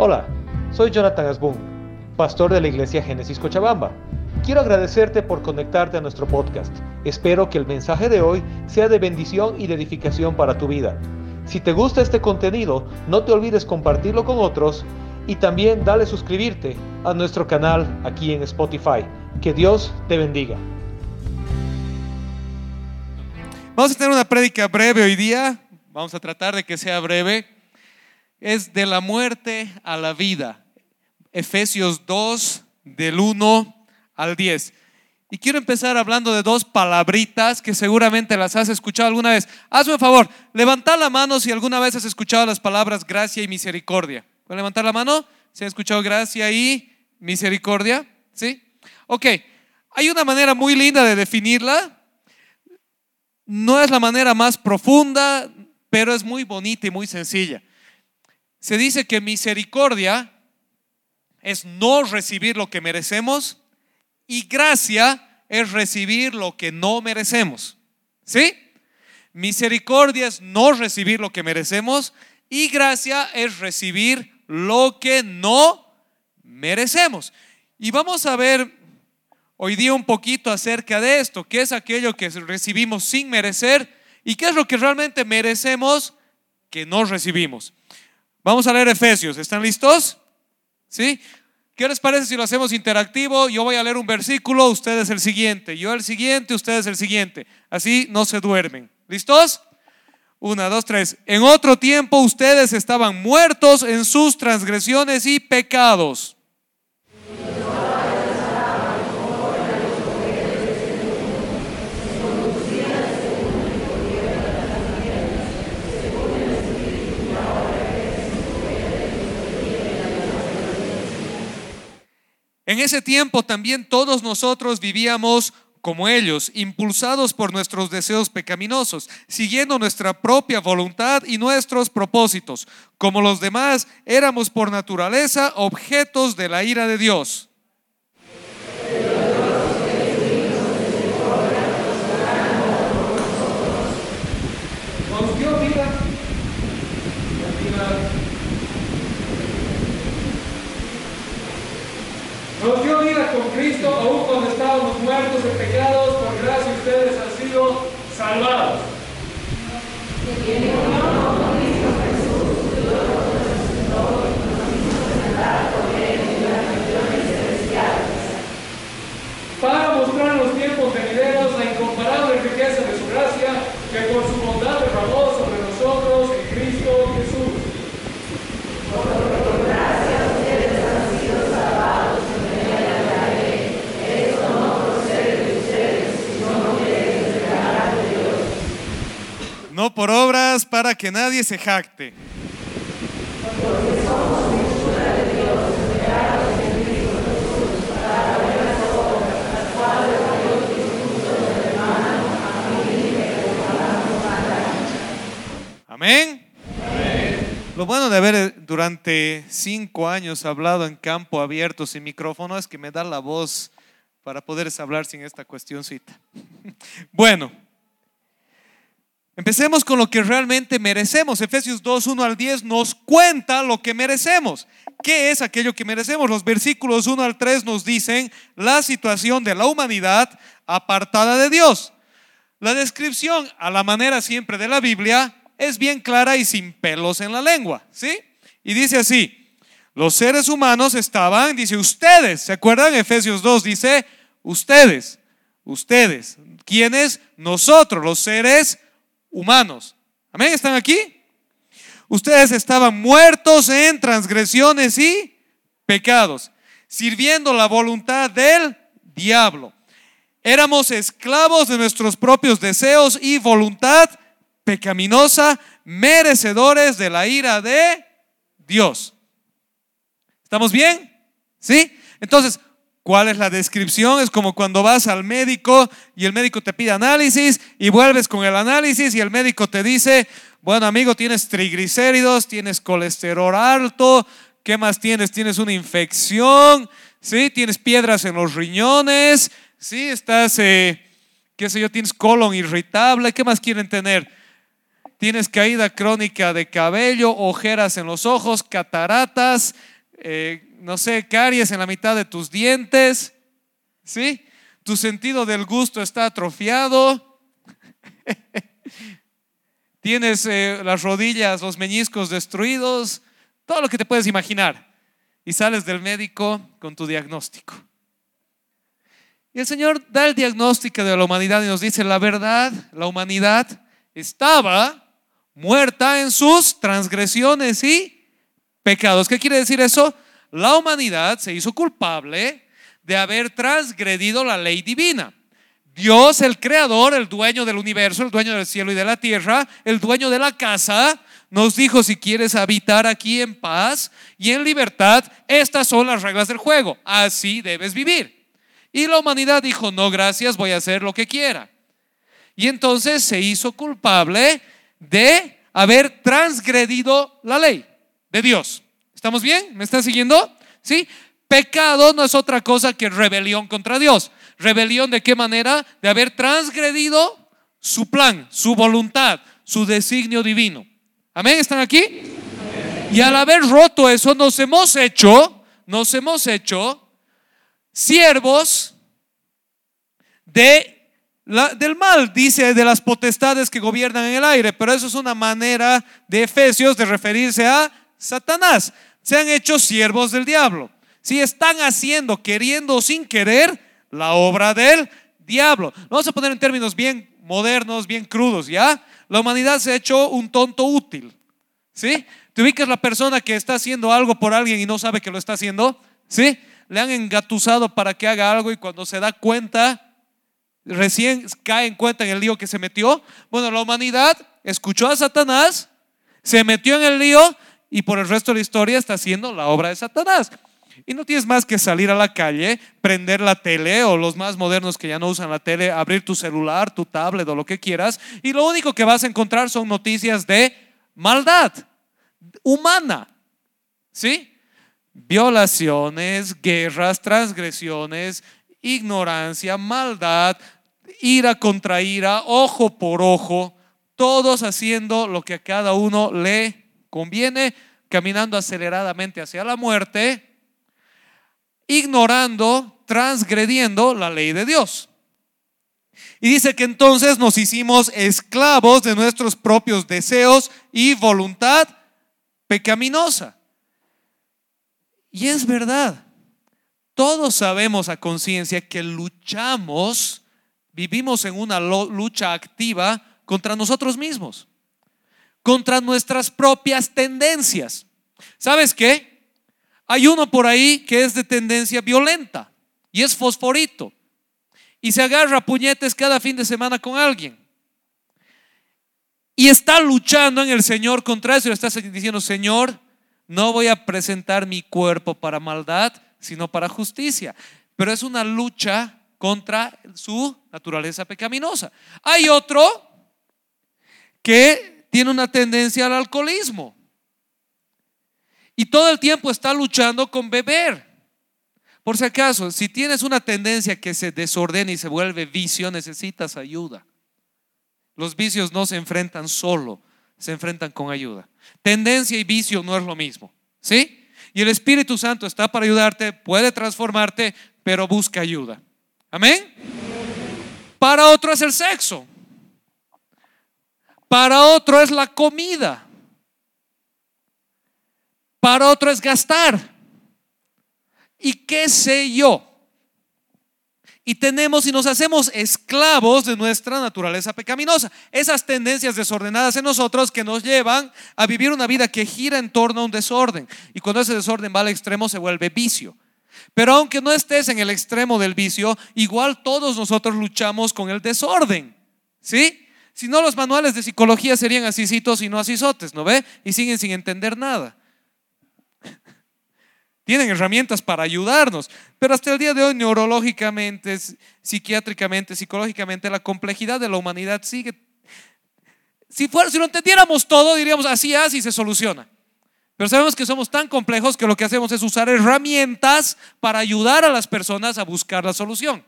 Hola, soy Jonathan Asbun, pastor de la iglesia Génesis Cochabamba. Quiero agradecerte por conectarte a nuestro podcast. Espero que el mensaje de hoy sea de bendición y de edificación para tu vida. Si te gusta este contenido, no te olvides compartirlo con otros y también dale suscribirte a nuestro canal aquí en Spotify. Que Dios te bendiga. Vamos a tener una prédica breve hoy día. Vamos a tratar de que sea breve. Es de la muerte a la vida. Efesios 2, del 1 al 10. Y quiero empezar hablando de dos palabritas que seguramente las has escuchado alguna vez. Hazme un favor, levanta la mano si alguna vez has escuchado las palabras gracia y misericordia. ¿Pueden levantar la mano? ¿Se ha escuchado gracia y misericordia? ¿Sí? Ok, hay una manera muy linda de definirla. No es la manera más profunda, pero es muy bonita y muy sencilla. Se dice que misericordia es no recibir lo que merecemos y gracia es recibir lo que no merecemos. ¿Sí? Misericordia es no recibir lo que merecemos y gracia es recibir lo que no merecemos. Y vamos a ver hoy día un poquito acerca de esto, qué es aquello que recibimos sin merecer y qué es lo que realmente merecemos que no recibimos. Vamos a leer Efesios, ¿están listos? ¿Sí? ¿Qué les parece si lo hacemos interactivo? Yo voy a leer un versículo, ustedes el siguiente, yo el siguiente, ustedes el siguiente. Así no se duermen. ¿Listos? Una, dos, tres. En otro tiempo ustedes estaban muertos en sus transgresiones y pecados. En ese tiempo también todos nosotros vivíamos como ellos, impulsados por nuestros deseos pecaminosos, siguiendo nuestra propia voluntad y nuestros propósitos. Como los demás, éramos por naturaleza objetos de la ira de Dios. Nos dio vida con Cristo aún cuando estábamos muertos en pecados, por gracia ustedes han sido salvados. Para mostrar en los tiempos venideros la incomparable riqueza de su gracia que por su bondad derramó sobre nosotros en Cristo Jesús. No por obras para que nadie se jacte. Amén. Lo bueno de haber eh, durante cinco años hablado en campo abierto sin micrófono es que me da la voz para poder hablar sin esta cuestioncita. Bueno, empecemos con lo que realmente merecemos. Efesios 2, 1 al 10 nos cuenta lo que merecemos. ¿Qué es aquello que merecemos? Los versículos 1 al 3 nos dicen la situación de la humanidad apartada de Dios. La descripción, a la manera siempre de la Biblia, es bien clara y sin pelos en la lengua, ¿sí? Y dice así, los seres humanos estaban, dice ustedes, ¿se acuerdan? Efesios 2 dice, ustedes, ustedes, ¿quiénes? Nosotros, los seres humanos. Amén, ¿están aquí? Ustedes estaban muertos en transgresiones y pecados, sirviendo la voluntad del diablo. Éramos esclavos de nuestros propios deseos y voluntad pecaminosa, merecedores de la ira de Dios. ¿Estamos bien? ¿Sí? Entonces, ¿cuál es la descripción? Es como cuando vas al médico y el médico te pide análisis y vuelves con el análisis y el médico te dice, bueno amigo, tienes triglicéridos, tienes colesterol alto, ¿qué más tienes? Tienes una infección, ¿sí? Tienes piedras en los riñones, ¿sí? Estás, eh, qué sé yo, tienes colon irritable, ¿qué más quieren tener? tienes caída crónica de cabello, ojeras en los ojos, cataratas, eh, no sé, caries en la mitad de tus dientes, ¿sí? Tu sentido del gusto está atrofiado. tienes eh, las rodillas, los meñiscos destruidos, todo lo que te puedes imaginar. Y sales del médico con tu diagnóstico. Y el Señor da el diagnóstico de la humanidad y nos dice, la verdad, la humanidad estaba muerta en sus transgresiones y pecados. ¿Qué quiere decir eso? La humanidad se hizo culpable de haber transgredido la ley divina. Dios, el creador, el dueño del universo, el dueño del cielo y de la tierra, el dueño de la casa, nos dijo, si quieres habitar aquí en paz y en libertad, estas son las reglas del juego. Así debes vivir. Y la humanidad dijo, no, gracias, voy a hacer lo que quiera. Y entonces se hizo culpable de haber transgredido la ley de Dios. ¿Estamos bien? ¿Me están siguiendo? ¿Sí? Pecado no es otra cosa que rebelión contra Dios. ¿Rebelión de qué manera? De haber transgredido su plan, su voluntad, su designio divino. Amén, ¿están aquí? Y al haber roto eso, nos hemos hecho, nos hemos hecho siervos de del mal, dice de las potestades que gobiernan en el aire, pero eso es una manera de Efesios de referirse a Satanás. Se han hecho siervos del diablo. Si están haciendo, queriendo o sin querer, la obra del diablo. Vamos a poner en términos bien modernos, bien crudos, ¿ya? La humanidad se ha hecho un tonto útil. ¿Sí? ¿Te ubicas la persona que está haciendo algo por alguien y no sabe que lo está haciendo? ¿Sí? Le han engatusado para que haga algo y cuando se da cuenta, recién cae en cuenta en el lío que se metió. Bueno, la humanidad escuchó a Satanás, se metió en el lío y por el resto de la historia está haciendo la obra de Satanás. Y no tienes más que salir a la calle, prender la tele o los más modernos que ya no usan la tele, abrir tu celular, tu tablet o lo que quieras. Y lo único que vas a encontrar son noticias de maldad humana. ¿Sí? Violaciones, guerras, transgresiones, ignorancia, maldad, ira contra ira, ojo por ojo, todos haciendo lo que a cada uno le conviene, caminando aceleradamente hacia la muerte, ignorando, transgrediendo la ley de Dios. Y dice que entonces nos hicimos esclavos de nuestros propios deseos y voluntad pecaminosa. Y es verdad, todos sabemos a conciencia que luchamos vivimos en una lucha activa contra nosotros mismos, contra nuestras propias tendencias. ¿Sabes qué? Hay uno por ahí que es de tendencia violenta y es fosforito y se agarra puñetes cada fin de semana con alguien. Y está luchando en el Señor contra eso y le está diciendo, Señor, no voy a presentar mi cuerpo para maldad, sino para justicia. Pero es una lucha contra su naturaleza pecaminosa. Hay otro que tiene una tendencia al alcoholismo y todo el tiempo está luchando con beber. Por si acaso, si tienes una tendencia que se desordena y se vuelve vicio, necesitas ayuda. Los vicios no se enfrentan solo, se enfrentan con ayuda. Tendencia y vicio no es lo mismo, ¿sí? Y el Espíritu Santo está para ayudarte, puede transformarte, pero busca ayuda. Amén. Para otro es el sexo. Para otro es la comida. Para otro es gastar. Y qué sé yo. Y tenemos y nos hacemos esclavos de nuestra naturaleza pecaminosa. Esas tendencias desordenadas en nosotros que nos llevan a vivir una vida que gira en torno a un desorden. Y cuando ese desorden va al extremo se vuelve vicio. Pero aunque no estés en el extremo del vicio, igual todos nosotros luchamos con el desorden. ¿Sí? Si no, los manuales de psicología serían asisitos y no asisotes, ¿no ve? Y siguen sin entender nada. Tienen herramientas para ayudarnos, pero hasta el día de hoy, neurológicamente, psiquiátricamente, psicológicamente, la complejidad de la humanidad sigue. Si, fuera, si lo entendiéramos todo, diríamos así, así se soluciona. Pero sabemos que somos tan complejos que lo que hacemos es usar herramientas para ayudar a las personas a buscar la solución.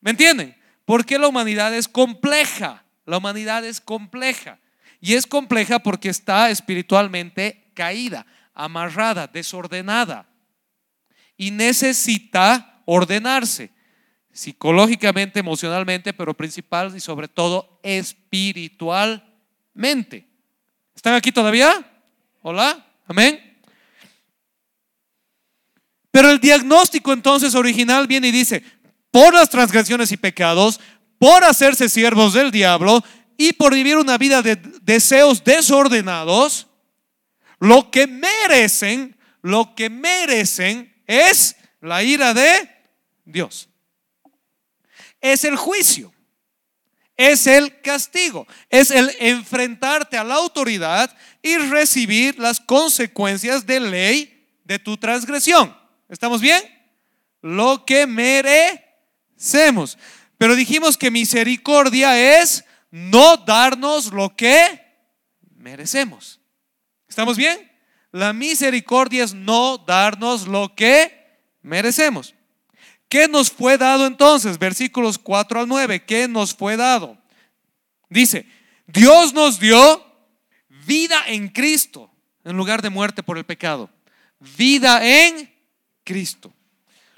¿Me entienden? Porque la humanidad es compleja. La humanidad es compleja. Y es compleja porque está espiritualmente caída, amarrada, desordenada. Y necesita ordenarse psicológicamente, emocionalmente, pero principal y sobre todo espiritualmente. ¿Están aquí todavía? Hola, amén. Pero el diagnóstico entonces original viene y dice, por las transgresiones y pecados, por hacerse siervos del diablo y por vivir una vida de deseos desordenados, lo que merecen, lo que merecen es la ira de Dios. Es el juicio, es el castigo, es el enfrentarte a la autoridad y recibir las consecuencias de ley de tu transgresión. ¿Estamos bien? Lo que merecemos. Pero dijimos que misericordia es no darnos lo que merecemos. ¿Estamos bien? La misericordia es no darnos lo que merecemos. ¿Qué nos fue dado entonces? Versículos 4 al 9. ¿Qué nos fue dado? Dice, Dios nos dio vida en Cristo en lugar de muerte por el pecado. Vida en Cristo.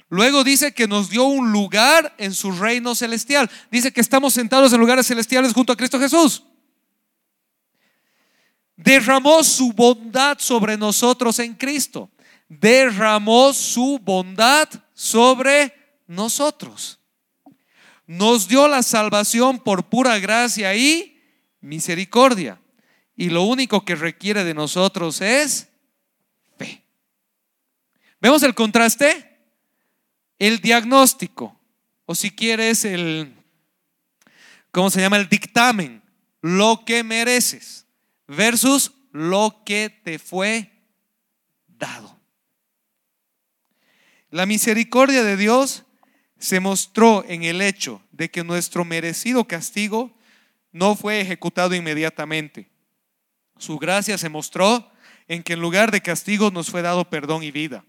Luego dice que nos dio un lugar en su reino celestial. Dice que estamos sentados en lugares celestiales junto a Cristo Jesús. Derramó su bondad sobre nosotros en Cristo. Derramó su bondad sobre nosotros. Nos dio la salvación por pura gracia y misericordia. Y lo único que requiere de nosotros es ¿Vemos el contraste? El diagnóstico, o si quieres el, ¿cómo se llama? El dictamen, lo que mereces, versus lo que te fue dado. La misericordia de Dios se mostró en el hecho de que nuestro merecido castigo no fue ejecutado inmediatamente. Su gracia se mostró en que en lugar de castigo nos fue dado perdón y vida.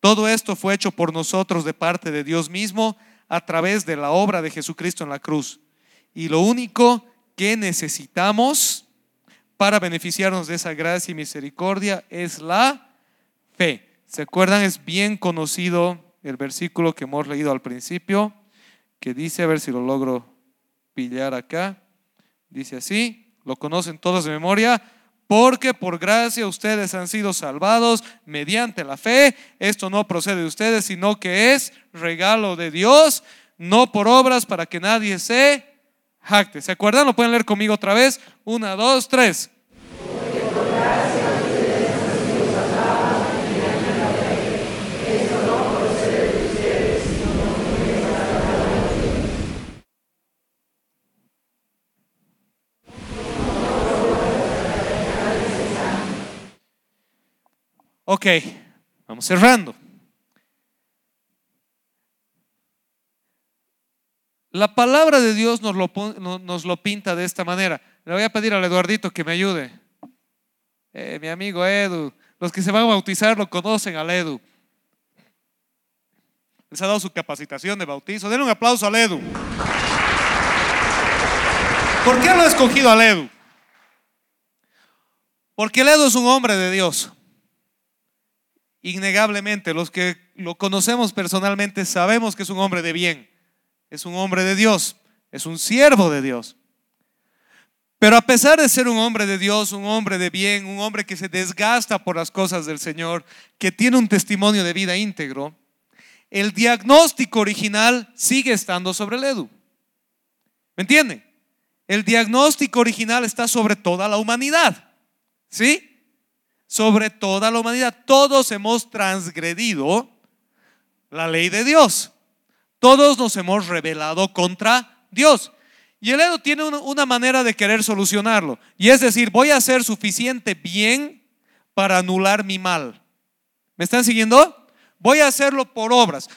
Todo esto fue hecho por nosotros de parte de Dios mismo a través de la obra de Jesucristo en la cruz. Y lo único que necesitamos para beneficiarnos de esa gracia y misericordia es la fe. ¿Se acuerdan? Es bien conocido el versículo que hemos leído al principio, que dice, a ver si lo logro pillar acá, dice así, lo conocen todos de memoria, porque por gracia ustedes han sido salvados mediante la fe. Esto no procede de ustedes, sino que es regalo de Dios, no por obras para que nadie se jacte. ¿Se acuerdan? Lo pueden leer conmigo otra vez. Una, dos, tres. Ok, vamos cerrando. La palabra de Dios nos lo, nos lo, pinta de esta manera. Le voy a pedir al Eduardito que me ayude. Eh, mi amigo Edu. Los que se van a bautizar lo conocen al Edu. Les ha dado su capacitación de bautizo. Denle un aplauso al Edu. ¿Por qué lo ha escogido al Edu? Porque el Edu es un hombre de Dios innegablemente, los que lo conocemos personalmente sabemos que es un hombre de bien, es un hombre de Dios, es un siervo de Dios. Pero a pesar de ser un hombre de Dios, un hombre de bien, un hombre que se desgasta por las cosas del Señor, que tiene un testimonio de vida íntegro, el diagnóstico original sigue estando sobre el Edu. ¿Me entiende? El diagnóstico original está sobre toda la humanidad. ¿Sí? Sobre toda la humanidad. Todos hemos transgredido la ley de Dios. Todos nos hemos rebelado contra Dios. Y el Edo tiene una manera de querer solucionarlo. Y es decir, voy a hacer suficiente bien para anular mi mal. ¿Me están siguiendo? Voy a hacerlo por obras.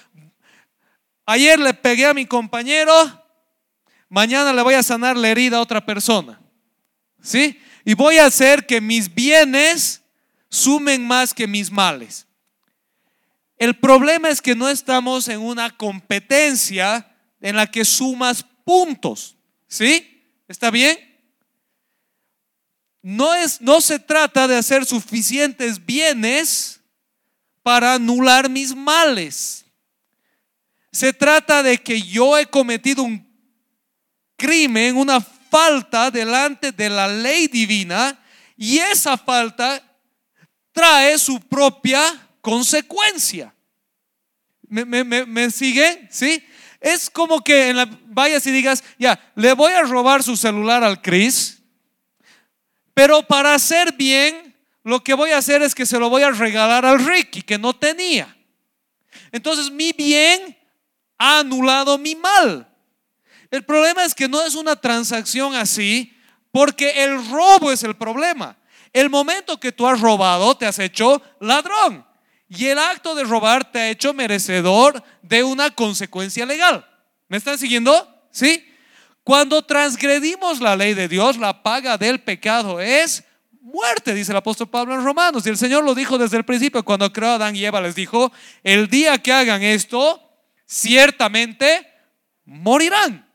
Ayer le pegué a mi compañero, mañana le voy a sanar la herida a otra persona. ¿Sí? Y voy a hacer que mis bienes sumen más que mis males. El problema es que no estamos en una competencia en la que sumas puntos. ¿Sí? ¿Está bien? no, es, no se trata de hacer suficientes bienes para anular mis males. Se trata de que yo he cometido un crimen, una falta delante de la ley divina y esa falta trae su propia consecuencia. ¿Me, me, sigue? ¿Sí? Es como que en la, vayas y digas, ya, le voy a robar su celular al Chris, pero para hacer bien, lo que voy a hacer es que se lo voy a regalar al Ricky, que no tenía. Entonces mi bien ha anulado mi mal. El problema es que no es una transacción así, porque el robo es el problema. El momento que tú has robado, te has hecho ladrón. Y el acto de robar te ha hecho merecedor de una consecuencia legal. ¿Me están siguiendo? ¿Sí? Cuando transgredimos la ley de Dios, la paga del pecado es muerte, dice el apóstol Pablo en Romanos. Y el Señor lo dijo desde el principio, cuando creó a Adán y Eva, les dijo, el día que hagan esto, ciertamente morirán.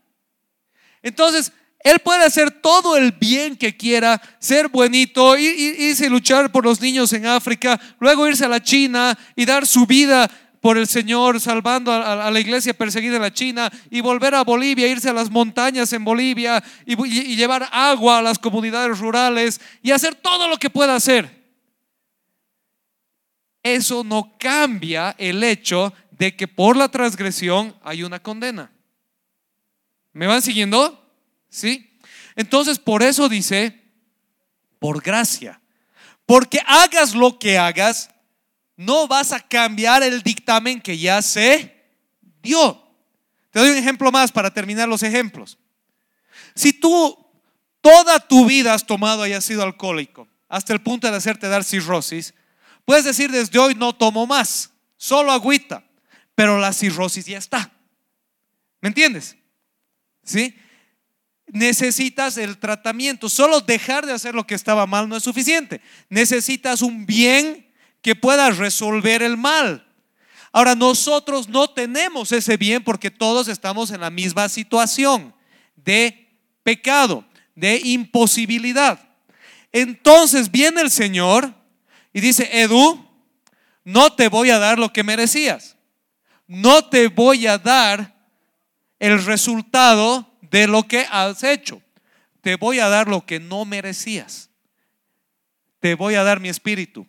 Entonces, él puede hacer todo el bien que quiera, ser buenito, irse a luchar por los niños en África, luego irse a la China y dar su vida por el Señor, salvando a, la iglesia perseguida en la China, y volver a Bolivia, irse a las montañas en Bolivia y, y llevar agua a las comunidades rurales y hacer todo lo que pueda hacer. Eso no cambia el hecho de que por la transgresión hay una condena. ¿Me van siguiendo? ¿Sí? Entonces, por eso dice, por gracia. Porque hagas lo que hagas, no vas a cambiar el dictamen que ya se dio. Te doy un ejemplo más para terminar los ejemplos. Si tú toda tu vida has tomado y has sido alcohólico, hasta el punto de hacerte dar cirrosis, puedes decir desde hoy no tomo más, solo agüita, pero la cirrosis ya está. ¿Me entiendes? ¿Sí? Necesitas el tratamiento. Solo dejar de hacer lo que estaba mal no es suficiente. Necesitas un bien que pueda resolver el mal. Ahora, nosotros no tenemos ese bien porque todos estamos en la misma situación de pecado, de imposibilidad. Entonces viene el Señor y dice, Edu, no te voy a dar lo que merecías. No te voy a dar el resultado de lo que has hecho. Te voy a dar lo que no merecías. Te voy a dar mi espíritu.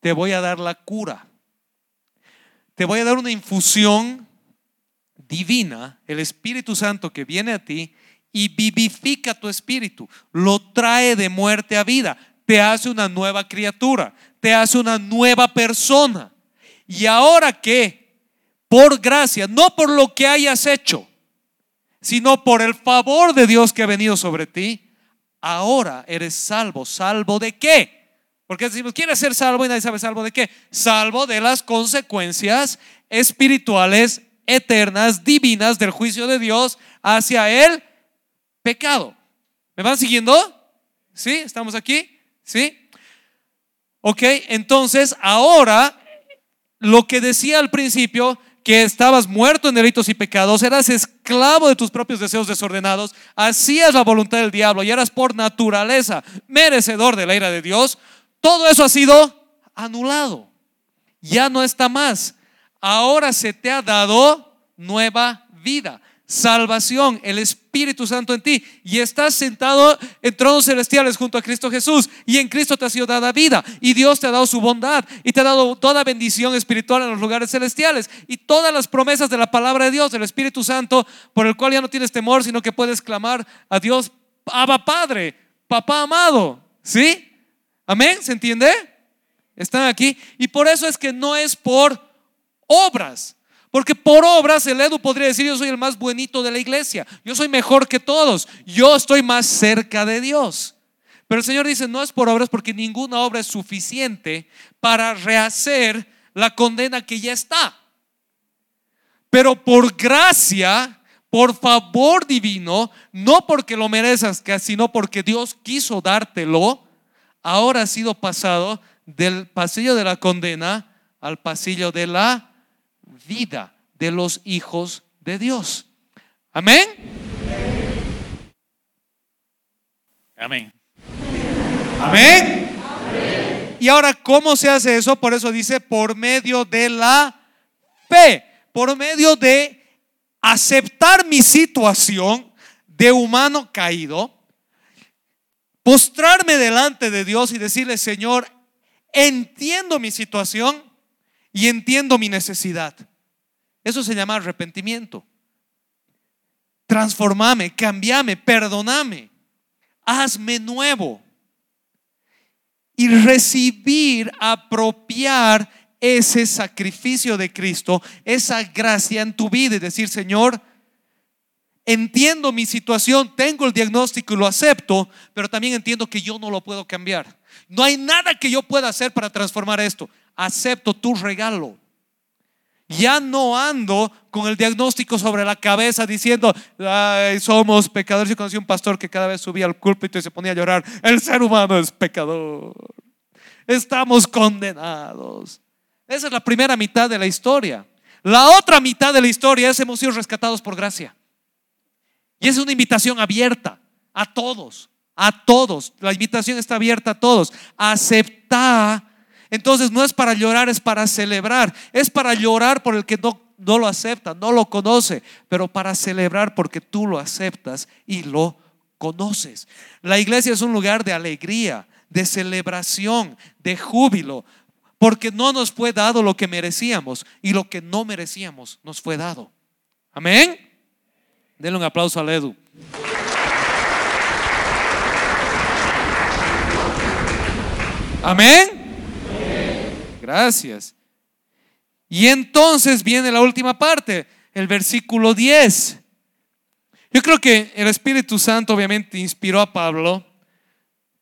Te voy a dar la cura. Te voy a dar una infusión divina, el Espíritu Santo que viene a ti y vivifica tu espíritu. Lo trae de muerte a vida. Te hace una nueva criatura. Te hace una nueva persona. Y ahora que, por gracia, no por lo que hayas hecho, sino por el favor de Dios que ha venido sobre ti, ahora eres salvo. ¿Salvo de qué? Porque decimos, ¿quieres ser salvo? Y nadie sabe salvo de qué. Salvo de las consecuencias espirituales, eternas, divinas del juicio de Dios hacia el pecado. ¿Me van siguiendo? ¿Sí? ¿Estamos aquí? ¿Sí? Ok, entonces ahora lo que decía al principio que estabas muerto en delitos y pecados, eras esclavo de tus propios deseos desordenados, hacías la voluntad del diablo y eras por naturaleza merecedor de la ira de Dios, todo eso ha sido anulado. Ya no está más. Ahora se te ha dado nueva vida salvación, el Espíritu Santo en ti, y estás sentado en tronos celestiales junto a Cristo Jesús, y en Cristo te ha sido dada vida, y Dios te ha dado su bondad, y te ha dado toda bendición espiritual en los lugares celestiales, y todas las promesas de la palabra de Dios, del Espíritu Santo, por el cual ya no tienes temor, sino que puedes clamar a Dios, Abba Padre, Papá amado, ¿sí? Amén, ¿se entiende? Están aquí, y por eso es que no es por obras, porque por obras el Edu podría decir, yo soy el más buenito de la iglesia, yo soy mejor que todos, yo estoy más cerca de Dios. Pero el Señor dice, no es por obras porque ninguna obra es suficiente para rehacer la condena que ya está. Pero por gracia, por favor divino, no porque lo merezcas, sino porque Dios quiso dártelo, ahora ha sido pasado del pasillo de la condena al pasillo de la vida de los hijos de Dios. Amén. Amén. Amén. Y ahora, ¿cómo se hace eso? Por eso dice, por medio de la fe, por medio de aceptar mi situación de humano caído, postrarme delante de Dios y decirle, Señor, entiendo mi situación y entiendo mi necesidad. Eso se llama arrepentimiento. Transformame, cambiame, perdoname, hazme nuevo. Y recibir, apropiar ese sacrificio de Cristo, esa gracia en tu vida y decir, Señor, entiendo mi situación, tengo el diagnóstico y lo acepto, pero también entiendo que yo no lo puedo cambiar. No hay nada que yo pueda hacer para transformar esto. Acepto tu regalo. Ya no ando con el diagnóstico sobre la cabeza diciendo, somos pecadores. Yo conocí un pastor que cada vez subía al púlpito y se ponía a llorar. El ser humano es pecador. Estamos condenados. Esa es la primera mitad de la historia. La otra mitad de la historia es hemos sido rescatados por gracia. Y es una invitación abierta a todos, a todos. La invitación está abierta a todos. Acepta. Entonces no es para llorar, es para celebrar. Es para llorar por el que no, no lo acepta, no lo conoce, pero para celebrar porque tú lo aceptas y lo conoces. La iglesia es un lugar de alegría, de celebración, de júbilo, porque no nos fue dado lo que merecíamos y lo que no merecíamos nos fue dado. Amén. Denle un aplauso a Edu. Amén. Gracias. Y entonces viene la última parte, el versículo 10. Yo creo que el Espíritu Santo obviamente inspiró a Pablo,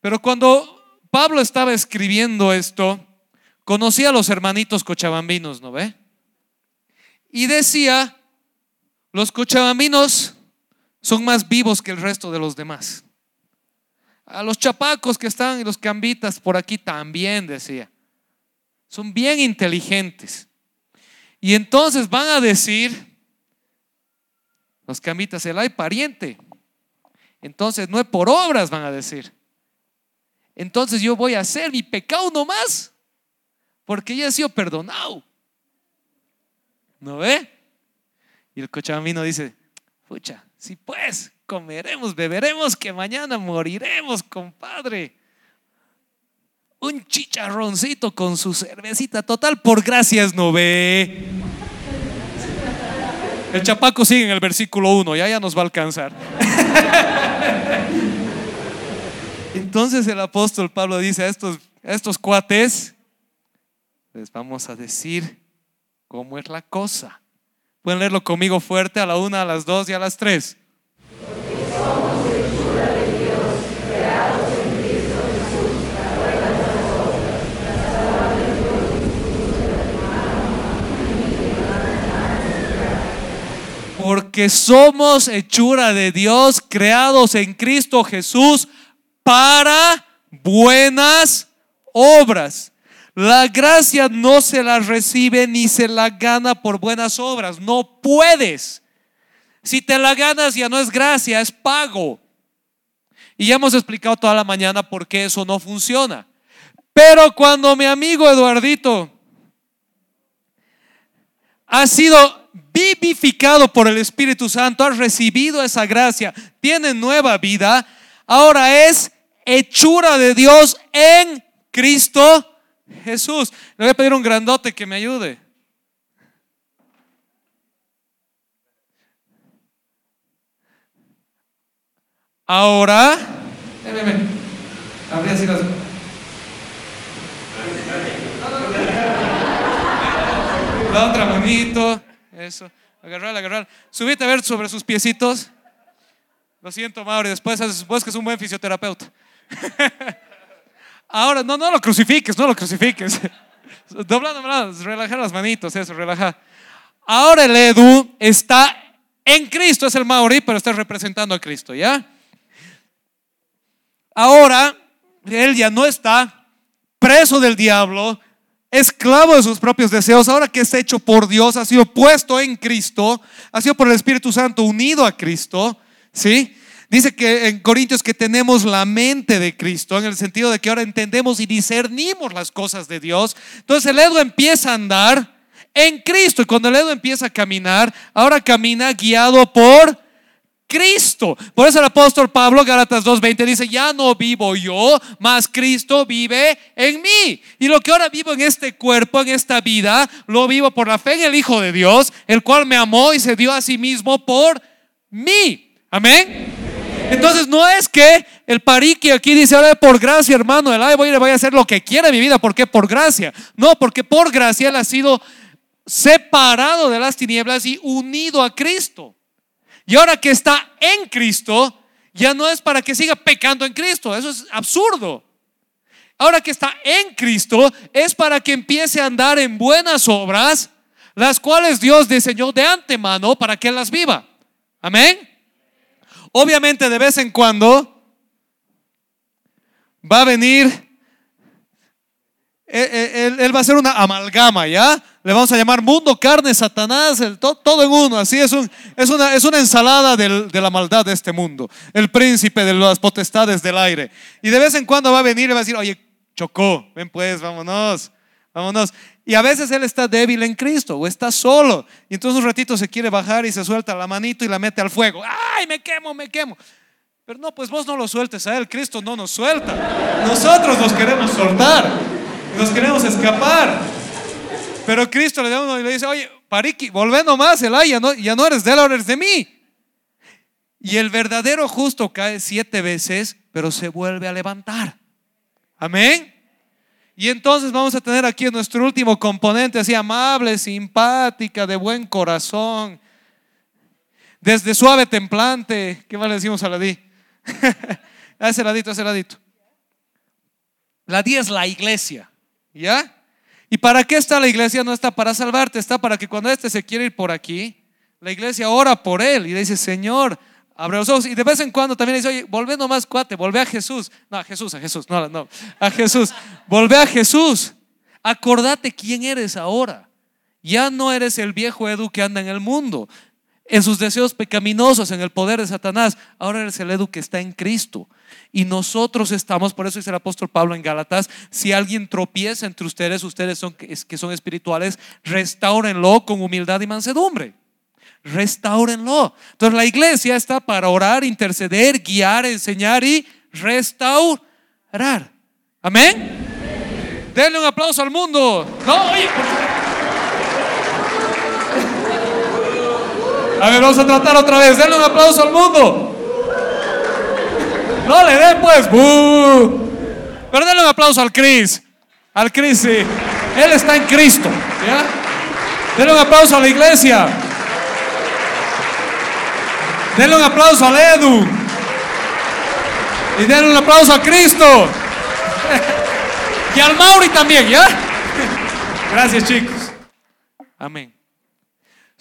pero cuando Pablo estaba escribiendo esto, conocía a los hermanitos cochabambinos, ¿no ve? Y decía, los cochabambinos son más vivos que el resto de los demás. A los chapacos que están y los cambitas por aquí también, decía. Son bien inteligentes. Y entonces van a decir, los cambitas, el hay pariente. Entonces no es por obras, van a decir. Entonces yo voy a hacer mi pecado nomás porque ya ha sido perdonado. ¿No ve? Y el cochabambino dice, pucha, si pues, comeremos, beberemos, que mañana moriremos, compadre. Un chicharroncito con su cervecita total, por gracias no ve. El chapaco sigue en el versículo 1, ya ya nos va a alcanzar. Entonces el apóstol Pablo dice a estos, a estos cuates, les vamos a decir cómo es la cosa. Pueden leerlo conmigo fuerte a la una, a las dos y a las tres. Porque somos hechura de Dios, creados en Cristo Jesús para buenas obras la gracia no se la recibe ni se la gana por buenas obras. No puedes. Si te la ganas ya no es gracia, es pago. Y ya hemos explicado toda la mañana por qué eso no funciona. Pero cuando mi amigo Eduardito ha sido vivificado por el Espíritu Santo, ha recibido esa gracia, tiene nueva vida, ahora es hechura de Dios en Cristo Jesús. Le voy a pedir un grandote que me ayude. Ahora. La otra manito. Eso. Agarrar, agarrar. Subite a ver sobre sus piecitos. Lo siento, Mauri. Después, después que es un buen fisioterapeuta. Ahora, no, no lo crucifiques, no lo crucifiques. Doblando, relajar las manitos, eso, relaja. Ahora el Edu está en Cristo, es el Maori, pero está representando a Cristo, ¿ya? Ahora, él ya no está preso del diablo, esclavo de sus propios deseos, ahora que es hecho por Dios, ha sido puesto en Cristo, ha sido por el Espíritu Santo unido a Cristo, ¿sí? Dice que en Corintios que tenemos la mente de Cristo, en el sentido de que ahora entendemos y discernimos las cosas de Dios. Entonces el Edo empieza a andar en Cristo y cuando el Edo empieza a caminar, ahora camina guiado por Cristo. Por eso el apóstol Pablo, Gálatas 2.20, dice, ya no vivo yo, mas Cristo vive en mí. Y lo que ahora vivo en este cuerpo, en esta vida, lo vivo por la fe en el Hijo de Dios, el cual me amó y se dio a sí mismo por mí. Amén. Entonces no es que el pariqui aquí dice, ahora por gracia, hermano, el ay, voy, a hacer lo que quiera mi vida, porque por gracia. No, porque por gracia él ha sido separado de las tinieblas y unido a Cristo. Y ahora que está en Cristo, ya no es para que siga pecando en Cristo, eso es absurdo. Ahora que está en Cristo, es para que empiece a andar en buenas obras, las cuales Dios diseñó de antemano para que las viva. Amén. Obviamente de vez en cuando va a venir, eh, eh, él, va a hacer una amalgama, ¿ya? Le vamos a llamar mundo, carne, Satanás, el, todo, en uno. Así es, un, es, una, es una ensalada de la maldad de este mundo. El príncipe de las potestades del aire. Y de vez en cuando va a venir y va a decir, oye, chocó, ven pues, vámonos, vámonos. Y a veces él está débil en Cristo o está solo. Y entonces un ratito se quiere bajar y se suelta la manito y la mete al fuego. ¡Ay, me quemo, me quemo! Pero no, pues vos no lo sueltes a él. Cristo no nos suelta. Nosotros nos queremos soltar. Nos queremos escapar. Pero Cristo le da uno y le dice, oye, Pariki, volvé nomás, el ya no, ya no eres de él, ahora eres de mí. Y el verdadero justo cae siete veces, pero se vuelve a levantar. Amén. Y entonces vamos a tener aquí nuestro último componente, así amable, simpática, de buen corazón, desde suave, templante. ¿Qué más le decimos a la di? a ese ladito, a ese ladito. La di es la iglesia, ¿ya? ¿Y para qué está la iglesia? No está para salvarte, está para que cuando este se quiere ir por aquí, la iglesia ora por él y dice, Señor, abre los ojos. Y de vez en cuando también dice, oye, volvé nomás, cuate, volvé a Jesús. No, a Jesús, a Jesús, no, no, a Jesús. Volvé a Jesús. Acordate quién eres ahora. Ya no eres el viejo Edu que anda en el mundo, en sus deseos pecaminosos, en el poder de Satanás. Ahora eres el Edu que está en Cristo. Y nosotros estamos, por eso dice el apóstol Pablo en Gálatas, si alguien tropieza entre ustedes, ustedes son, que son espirituales, restáurenlo con humildad y mansedumbre restáurenlo. Entonces la iglesia está para orar, interceder, guiar, enseñar y restaurar. Amén. Denle un aplauso al mundo. No, oye. A ver, vamos a tratar otra vez. Denle un aplauso al mundo. No le den pues. Pero denle un aplauso al Cris. Al Cris. Él está en Cristo. ¿ya? Denle un aplauso a la iglesia. Denle un aplauso a Edu. Y denle un aplauso a Cristo. Y al Mauri también, ¿ya? Gracias, chicos. Amén.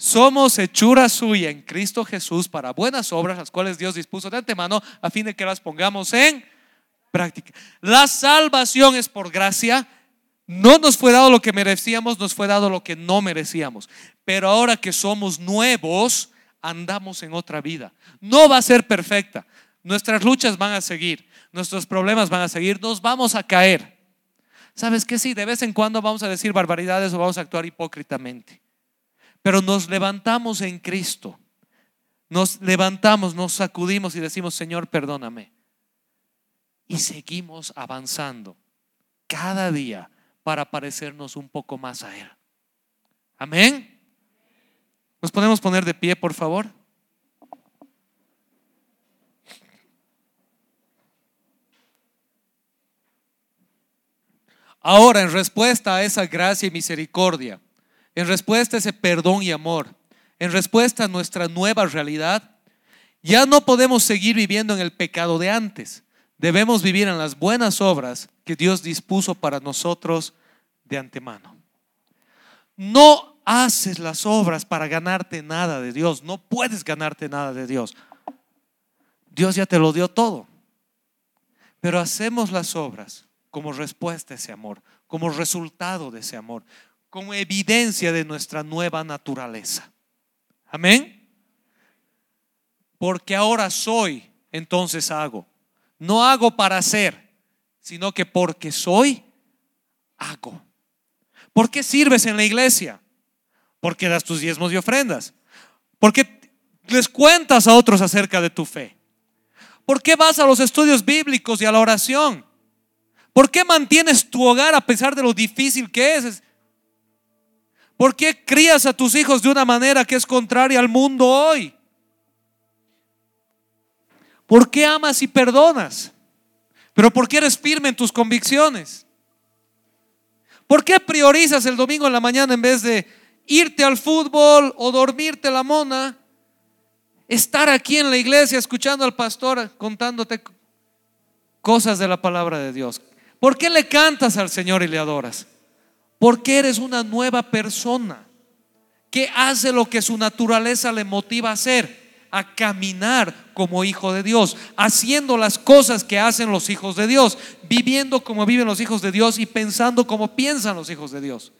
Somos hechura suya en Cristo Jesús para buenas obras, las cuales Dios dispuso de antemano a fin de que las pongamos en práctica. La salvación es por gracia. No nos fue dado lo que merecíamos, nos fue dado lo que no merecíamos. Pero ahora que somos nuevos, andamos en otra vida. No va a ser perfecta. Nuestras luchas van a seguir, nuestros problemas van a seguir, nos vamos a caer. ¿Sabes que Sí, de vez en cuando vamos a decir barbaridades o vamos a actuar hipócritamente. Pero nos levantamos en Cristo. Nos levantamos, nos sacudimos y decimos, Señor, perdóname. Y seguimos avanzando cada día para parecernos un poco más a Él. Amén. ¿Nos podemos poner de pie, por favor? Ahora, en respuesta a esa gracia y misericordia, en respuesta a ese perdón y amor, en respuesta a nuestra nueva realidad, ya no podemos seguir viviendo en el pecado de antes. Debemos vivir en las buenas obras que Dios dispuso para nosotros de antemano. No haces las obras para ganarte nada de Dios. No puedes ganarte nada de Dios. Dios ya te lo dio todo. Pero hacemos las obras como respuesta a ese amor, como resultado de ese amor, como evidencia de nuestra nueva naturaleza. Amén. Porque ahora soy entonces hago. No hago para hacer, sino que porque soy, hago. ¿Por qué sirves en la iglesia? Porque das tus diezmos y ofrendas. Porque les cuentas a otros acerca de tu fe. ¿Por qué vas a los estudios bíblicos y a la oración? ¿Por qué mantienes tu hogar a pesar de lo difícil que es? ¿Por qué crías a tus hijos de una manera que es contraria al mundo hoy? ¿Por qué amas y perdonas? Pero ¿por qué eres firme en tus convicciones? ¿Por qué priorizas el domingo en la mañana en vez de irte al fútbol o dormirte la mona? Estar aquí en la iglesia escuchando al pastor contándote cosas de la palabra de Dios. ¿Por qué le cantas al Señor y le adoras? Porque eres una nueva persona que hace lo que su naturaleza le motiva a hacer, a caminar como hijo de Dios, haciendo las cosas que hacen los hijos de Dios, viviendo como viven los hijos de Dios y pensando como piensan los hijos de Dios.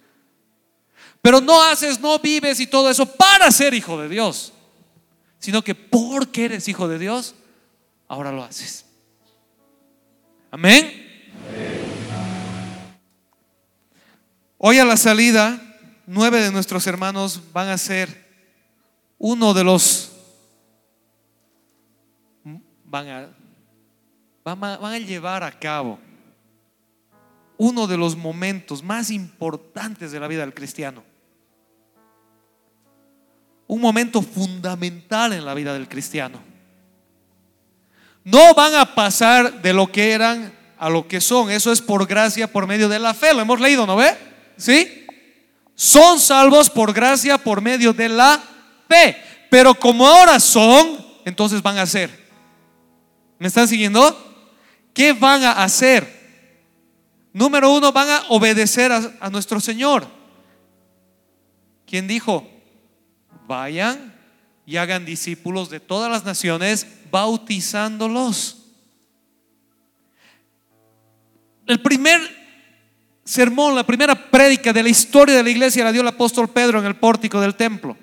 Pero no haces, no vives y todo eso para ser hijo de Dios, sino que porque eres hijo de Dios, ahora lo haces. Amén. Hoy a la salida, nueve de nuestros hermanos van a ser uno de los, van a, van a, llevar a cabo uno de los momentos más importantes de la vida del cristiano. Un momento fundamental en la vida del cristiano. No van a pasar de lo que eran a lo que son. Eso es por gracia, por medio de la fe. Lo hemos leído, ¿no ve? ¿Sí? Son salvos por gracia, por medio de la fe. Pero como ahora son, entonces van a hacer. ¿Me están siguiendo? ¿Qué van a hacer? Número uno, van a obedecer a, a nuestro Señor. ¿Quién dijo? Vayan y hagan discípulos de todas las naciones, bautizándolos. El primer sermón, la primera prédica de la historia de la iglesia la dio el apóstol Pedro en el pórtico del templo.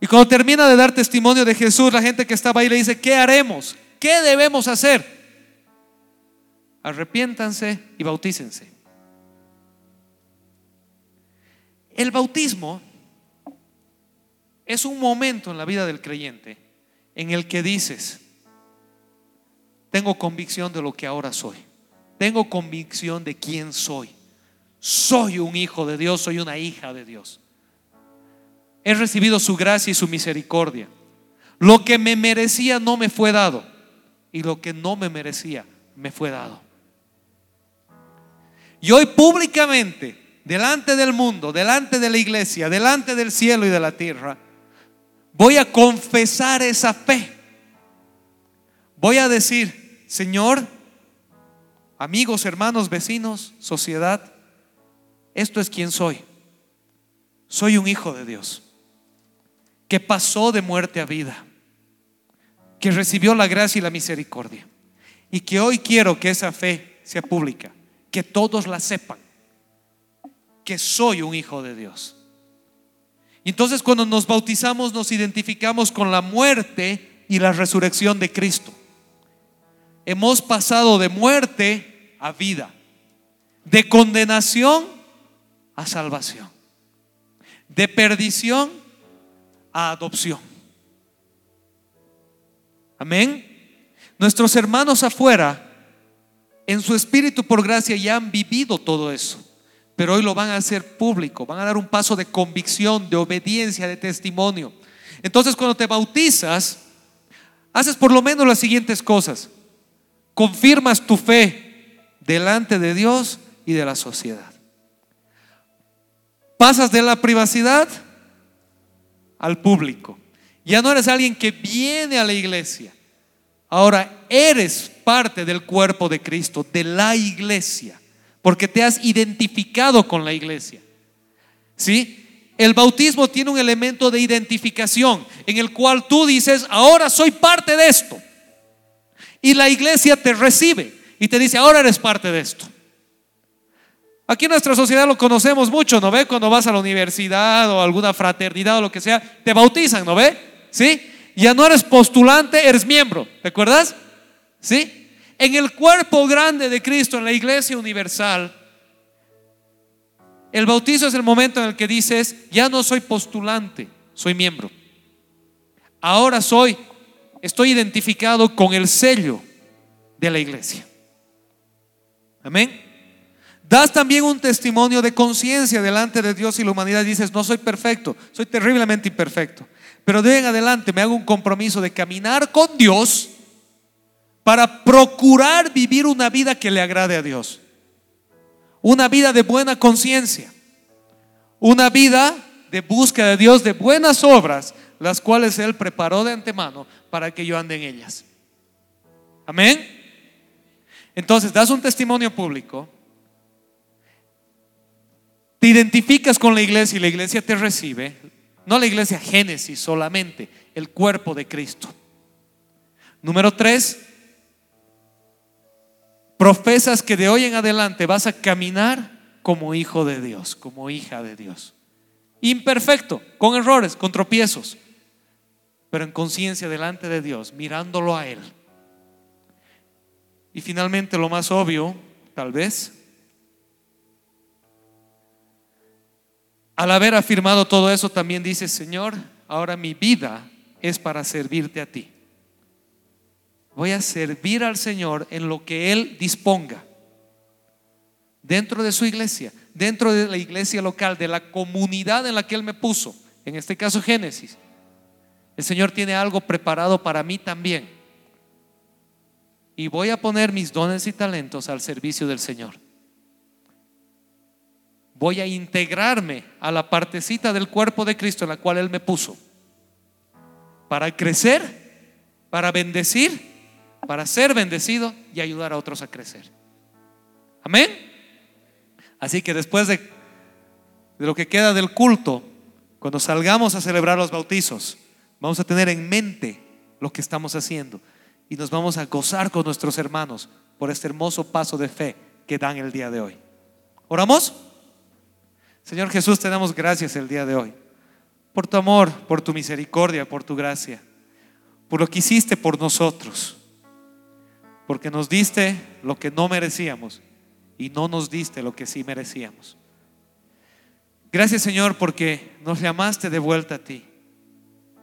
Y cuando termina de dar testimonio de Jesús, la gente que estaba ahí le dice, ¿qué haremos? ¿Qué debemos hacer? Arrepiéntanse y bautícense. El bautismo es un momento en la vida del creyente en el que dices, tengo convicción de lo que ahora soy. Tengo convicción de quién soy. Soy un hijo de Dios, soy una hija de Dios. He recibido su gracia y su misericordia. Lo que me merecía no me fue dado. Y lo que no me merecía me fue dado. Y hoy públicamente, delante del mundo, delante de la iglesia, delante del cielo y de la tierra, voy a confesar esa fe. Voy a decir, Señor, amigos, hermanos, vecinos, sociedad, esto es quien soy. Soy un hijo de Dios que pasó de muerte a vida, que recibió la gracia y la misericordia y que hoy quiero que esa fe sea pública, que todos la sepan, que soy un hijo de Dios. Entonces cuando nos bautizamos nos identificamos con la muerte y la resurrección de Cristo. Hemos pasado de muerte a vida, de condenación a salvación, de perdición a adopción. Amén. Nuestros hermanos afuera, en su espíritu por gracia, ya han vivido todo eso, pero hoy lo van a hacer público, van a dar un paso de convicción, de obediencia, de testimonio. Entonces cuando te bautizas, haces por lo menos las siguientes cosas confirmas tu fe delante de Dios y de la sociedad. Pasas de la privacidad al público. Ya no eres alguien que viene a la iglesia. Ahora eres parte del cuerpo de Cristo, de la iglesia, porque te has identificado con la iglesia. ¿Sí? El bautismo tiene un elemento de identificación en el cual tú dices, ahora soy parte de esto. Y la iglesia te recibe y te dice, ahora eres parte de esto. Aquí en nuestra sociedad lo conocemos mucho, ¿no ve? Cuando vas a la universidad o alguna fraternidad o lo que sea, te bautizan, ¿no ve? ¿Sí? Ya no eres postulante, eres miembro. ¿Te acuerdas? ¿Sí? En el cuerpo grande de Cristo, en la iglesia universal, el bautizo es el momento en el que dices, ya no soy postulante, soy miembro. Ahora soy, estoy identificado con el sello de la iglesia. Amén. Das también un testimonio de conciencia delante de Dios y la humanidad. Dices, no soy perfecto, soy terriblemente imperfecto. Pero de en adelante me hago un compromiso de caminar con Dios para procurar vivir una vida que le agrade a Dios. Una vida de buena conciencia. Una vida de búsqueda de Dios, de buenas obras, las cuales Él preparó de antemano para que yo ande en ellas. Amén. Entonces, das un testimonio público, te identificas con la iglesia y la iglesia te recibe, no la iglesia Génesis solamente, el cuerpo de Cristo. Número tres, profesas que de hoy en adelante vas a caminar como hijo de Dios, como hija de Dios. Imperfecto, con errores, con tropiezos, pero en conciencia delante de Dios, mirándolo a Él. Y finalmente lo más obvio, tal vez, al haber afirmado todo eso, también dice, Señor, ahora mi vida es para servirte a ti. Voy a servir al Señor en lo que Él disponga. Dentro de su iglesia, dentro de la iglesia local, de la comunidad en la que Él me puso, en este caso Génesis. El Señor tiene algo preparado para mí también y voy a poner mis dones y talentos al servicio del Señor. Voy a integrarme a la partecita del cuerpo de Cristo en la cual Él me puso. Para crecer, para bendecir, para ser bendecido y ayudar a otros a crecer. Amén. Así que después de, lo que queda del culto, cuando salgamos a celebrar los bautizos, vamos a tener en mente lo que estamos haciendo y nos vamos a gozar con nuestros hermanos por este hermoso paso de fe que dan el día de hoy. ¿Oramos? Señor Jesús, te damos gracias el día de hoy por tu amor, por tu misericordia, por tu gracia, por lo que hiciste por nosotros, porque nos diste lo que no merecíamos y no nos diste lo que sí merecíamos. Gracias Señor porque nos llamaste de vuelta a ti,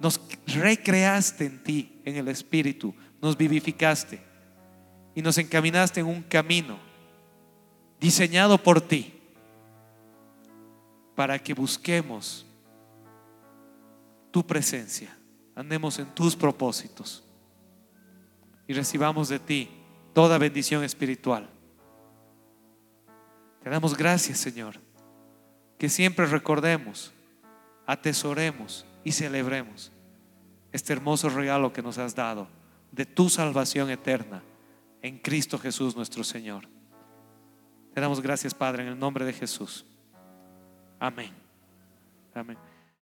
nos recreaste en ti, en el Espíritu, nos vivificaste y nos encaminaste en un camino diseñado por ti para que busquemos tu presencia, andemos en tus propósitos y recibamos de ti toda bendición espiritual. Te damos gracias, Señor, que siempre recordemos, atesoremos y celebremos este hermoso regalo que nos has dado de tu salvación eterna en Cristo Jesús nuestro Señor. Te damos gracias, Padre, en el nombre de Jesús. Amén. Amén.